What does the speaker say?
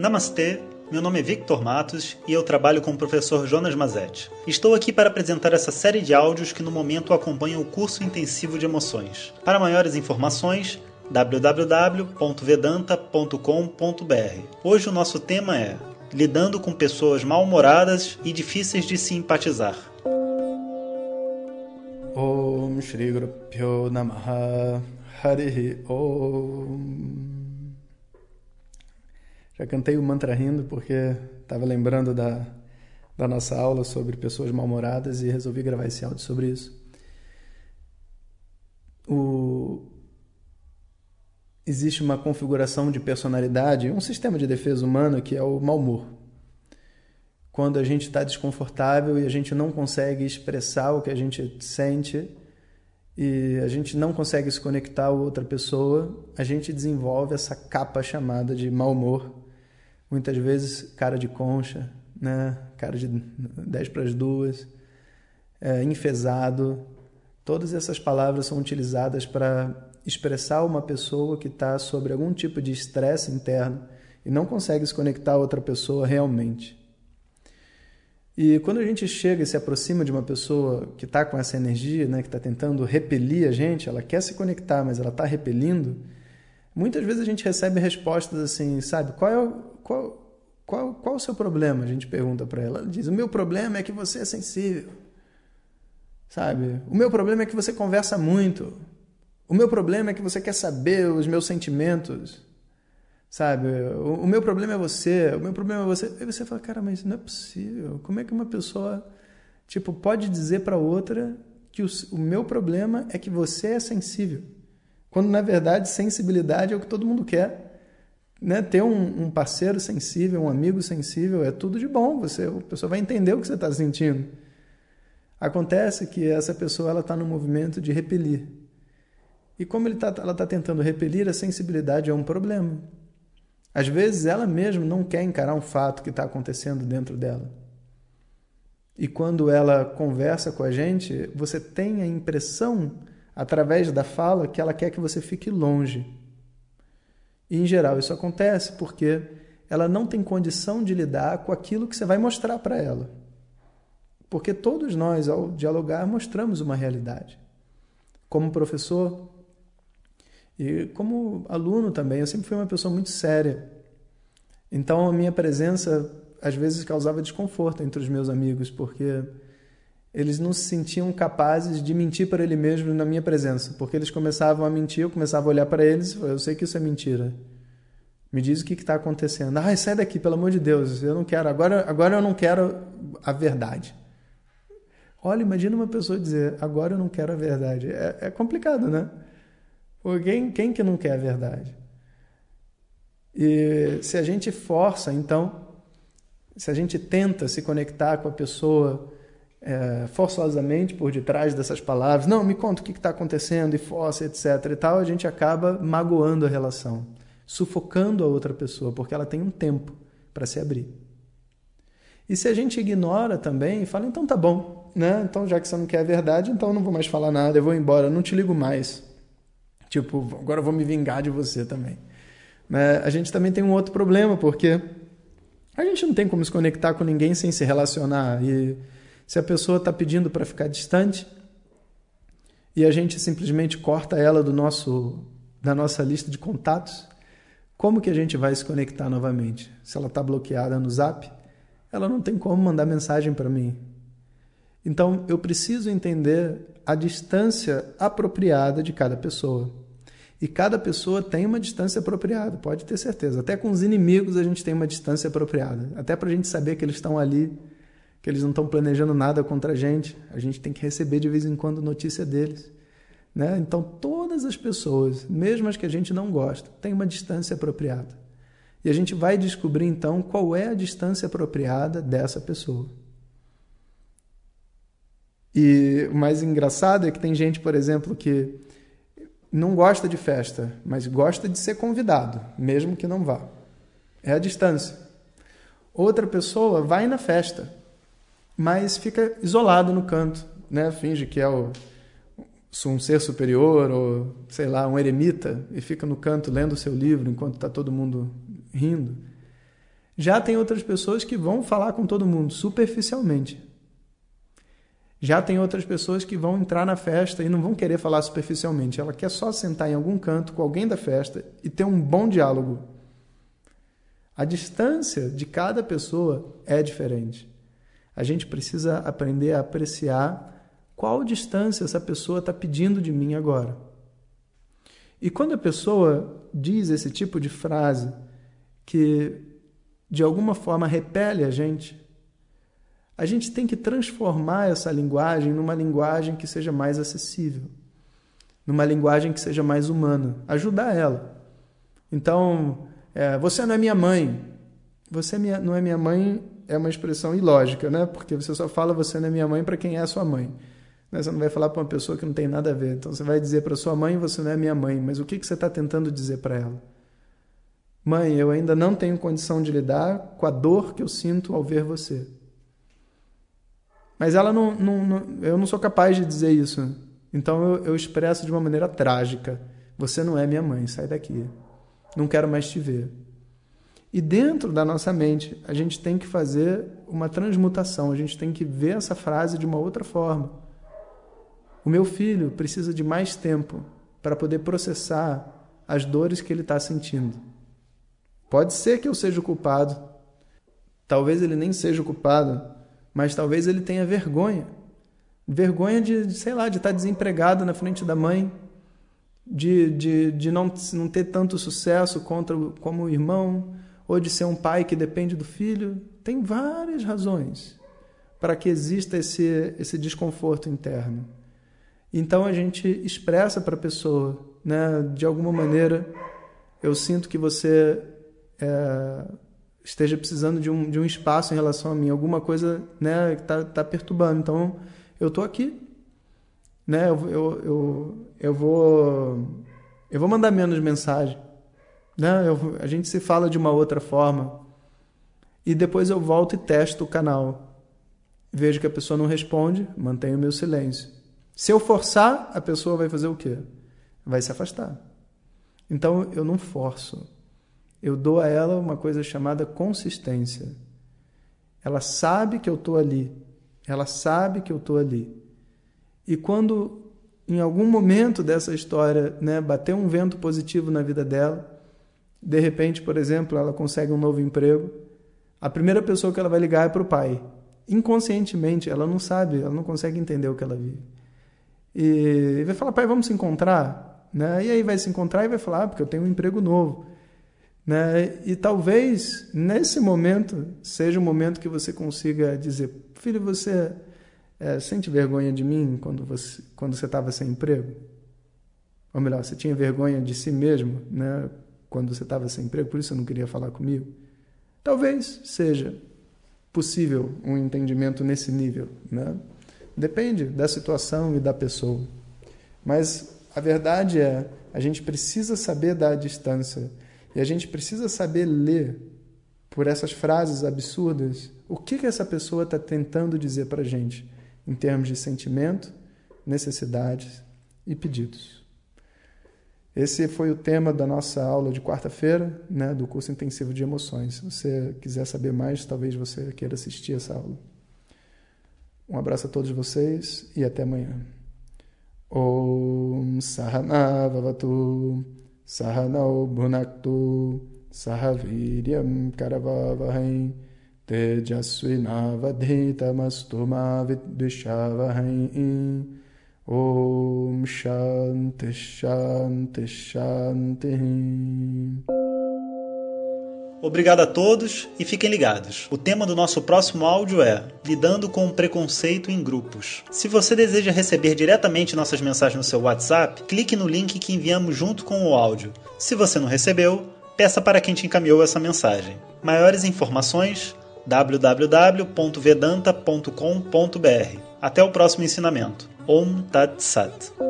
Namastê, meu nome é Victor Matos e eu trabalho com o professor Jonas Mazetti. Estou aqui para apresentar essa série de áudios que no momento acompanham o curso intensivo de emoções. Para maiores informações, www.vedanta.com.br. Hoje o nosso tema é Lidando com pessoas mal-humoradas e difíceis de simpatizar. Om Shri Guru Namaha Harihi Om já cantei o mantra rindo porque estava lembrando da, da nossa aula sobre pessoas mal-humoradas e resolvi gravar esse áudio sobre isso. O... Existe uma configuração de personalidade, um sistema de defesa humana que é o mau humor. Quando a gente está desconfortável e a gente não consegue expressar o que a gente sente e a gente não consegue se conectar a outra pessoa, a gente desenvolve essa capa chamada de mau humor muitas vezes cara de concha, né? cara de 10 para as duas, é, enfesado. Todas essas palavras são utilizadas para expressar uma pessoa que está sobre algum tipo de estresse interno e não consegue se conectar a outra pessoa realmente. E quando a gente chega e se aproxima de uma pessoa que está com essa energia, né, que está tentando repelir a gente, ela quer se conectar, mas ela está repelindo, muitas vezes a gente recebe respostas assim, sabe? Qual é o, qual, qual, qual o seu problema? A gente pergunta para ela. Ela diz: O meu problema é que você é sensível. Sabe? O meu problema é que você conversa muito. O meu problema é que você quer saber os meus sentimentos. Sabe? O, o meu problema é você. O meu problema é você. Aí você fala: Cara, mas não é possível. Como é que uma pessoa tipo pode dizer para outra que o, o meu problema é que você é sensível? Quando na verdade sensibilidade é o que todo mundo quer né, ter um, um, parceiro sensível, um amigo sensível, é tudo de bom. Você, a pessoa vai entender o que você está sentindo. Acontece que essa pessoa ela está no movimento de repelir. E como ele tá, ela está tentando repelir, a sensibilidade é um problema. Às vezes ela mesma não quer encarar um fato que está acontecendo dentro dela. E quando ela conversa com a gente, você tem a impressão, através da fala, que ela quer que você fique longe e, em geral, isso acontece porque ela não tem condição de lidar com aquilo que você vai mostrar para ela. Porque todos nós, ao dialogar, mostramos uma realidade. Como professor e como aluno também, eu sempre fui uma pessoa muito séria. Então, a minha presença às vezes causava desconforto entre os meus amigos, porque eles não se sentiam capazes de mentir para ele mesmo na minha presença, porque eles começavam a mentir, eu começava a olhar para eles, eu sei que isso é mentira. Me diz o que está acontecendo. Ah, sai daqui, pelo amor de Deus, eu não quero, agora, agora eu não quero a verdade. Olha, imagina uma pessoa dizer, agora eu não quero a verdade. É, é complicado, né? Quem, quem que não quer a verdade? E se a gente força, então, se a gente tenta se conectar com a pessoa é, forçosamente por detrás dessas palavras, não, me conta o que está acontecendo, e força, etc. e tal, a gente acaba magoando a relação, sufocando a outra pessoa, porque ela tem um tempo para se abrir. E se a gente ignora também, fala, então tá bom, né? Então já que você não quer a verdade, então eu não vou mais falar nada, eu vou embora, eu não te ligo mais. Tipo, agora eu vou me vingar de você também. Mas a gente também tem um outro problema, porque a gente não tem como se conectar com ninguém sem se relacionar. E se a pessoa está pedindo para ficar distante e a gente simplesmente corta ela do nosso da nossa lista de contatos, como que a gente vai se conectar novamente? Se ela está bloqueada no Zap, ela não tem como mandar mensagem para mim. Então eu preciso entender a distância apropriada de cada pessoa. E cada pessoa tem uma distância apropriada, pode ter certeza. Até com os inimigos a gente tem uma distância apropriada. Até para a gente saber que eles estão ali que eles não estão planejando nada contra a gente. A gente tem que receber de vez em quando notícia deles. Né? Então, todas as pessoas, mesmo as que a gente não gosta, têm uma distância apropriada. E a gente vai descobrir então qual é a distância apropriada dessa pessoa. E o mais engraçado é que tem gente, por exemplo, que não gosta de festa, mas gosta de ser convidado, mesmo que não vá. É a distância. Outra pessoa vai na festa, mas fica isolado no canto, né? Finge que é o, um ser superior ou, sei lá, um eremita e fica no canto lendo o seu livro enquanto está todo mundo rindo. Já tem outras pessoas que vão falar com todo mundo superficialmente. Já tem outras pessoas que vão entrar na festa e não vão querer falar superficialmente. Ela quer só sentar em algum canto com alguém da festa e ter um bom diálogo. A distância de cada pessoa é diferente. A gente precisa aprender a apreciar qual distância essa pessoa está pedindo de mim agora. E quando a pessoa diz esse tipo de frase que de alguma forma repele a gente, a gente tem que transformar essa linguagem numa linguagem que seja mais acessível, numa linguagem que seja mais humana, ajudar ela. Então, é, você não é minha mãe. Você é não é minha mãe é uma expressão ilógica, né? Porque você só fala você não é minha mãe para quem é sua mãe. Você não vai falar para uma pessoa que não tem nada a ver. Então você vai dizer para sua mãe você não é minha mãe, mas o que, que você está tentando dizer para ela? Mãe, eu ainda não tenho condição de lidar com a dor que eu sinto ao ver você. Mas ela não, não, não, eu não sou capaz de dizer isso. Então eu, eu expresso de uma maneira trágica. Você não é minha mãe, sai daqui. Não quero mais te ver. E dentro da nossa mente, a gente tem que fazer uma transmutação, a gente tem que ver essa frase de uma outra forma. O meu filho precisa de mais tempo para poder processar as dores que ele está sentindo. Pode ser que eu seja o culpado, talvez ele nem seja o culpado, mas talvez ele tenha vergonha. Vergonha de, sei lá, de estar desempregado na frente da mãe, de, de, de não, não ter tanto sucesso contra, como o irmão, ou de ser um pai que depende do filho. Tem várias razões para que exista esse, esse desconforto interno. Então a gente expressa para a pessoa, né, de alguma maneira, eu sinto que você é, esteja precisando de um, de um espaço em relação a mim, alguma coisa né, que está tá perturbando. Então, eu estou aqui. Né, eu, eu, eu, eu, vou, eu vou mandar menos mensagem. Né, eu, a gente se fala de uma outra forma. E depois eu volto e testo o canal. Vejo que a pessoa não responde, mantenho o meu silêncio. Se eu forçar, a pessoa vai fazer o quê? Vai se afastar. Então eu não forço eu dou a ela uma coisa chamada consistência. Ela sabe que eu estou ali. Ela sabe que eu estou ali. E quando em algum momento dessa história né, bater um vento positivo na vida dela, de repente, por exemplo, ela consegue um novo emprego, a primeira pessoa que ela vai ligar é para o pai. Inconscientemente, ela não sabe, ela não consegue entender o que ela vive. E vai falar, pai, vamos se encontrar? Né? E aí vai se encontrar e vai falar, ah, porque eu tenho um emprego novo. Né? E talvez nesse momento seja o momento que você consiga dizer: Filho, você é, sente vergonha de mim quando você quando você estava sem emprego? Ou melhor, você tinha vergonha de si mesmo né? Quando você estava sem emprego, por isso você não queria falar comigo? Talvez seja possível um entendimento nesse nível. Né? Depende da situação e da pessoa. Mas a verdade é, a gente precisa saber dar a distância e a gente precisa saber ler por essas frases absurdas o que, que essa pessoa está tentando dizer para a gente em termos de sentimento, necessidades e pedidos. Esse foi o tema da nossa aula de quarta-feira, né, do curso intensivo de emoções. Se você quiser saber mais, talvez você queira assistir essa aula. Um abraço a todos vocês e até amanhã. Om Sahana Vavatu Sahanao Bhunaktu Sahaviryam Karavavahem Om Shanti Shanti Shanti. Obrigado a todos e fiquem ligados. O tema do nosso próximo áudio é Lidando com o Preconceito em Grupos. Se você deseja receber diretamente nossas mensagens no seu WhatsApp, clique no link que enviamos junto com o áudio. Se você não recebeu, peça para quem te encaminhou essa mensagem. Maiores informações: www.vedanta.com.br. Até o próximo ensinamento. Om Tat Sat.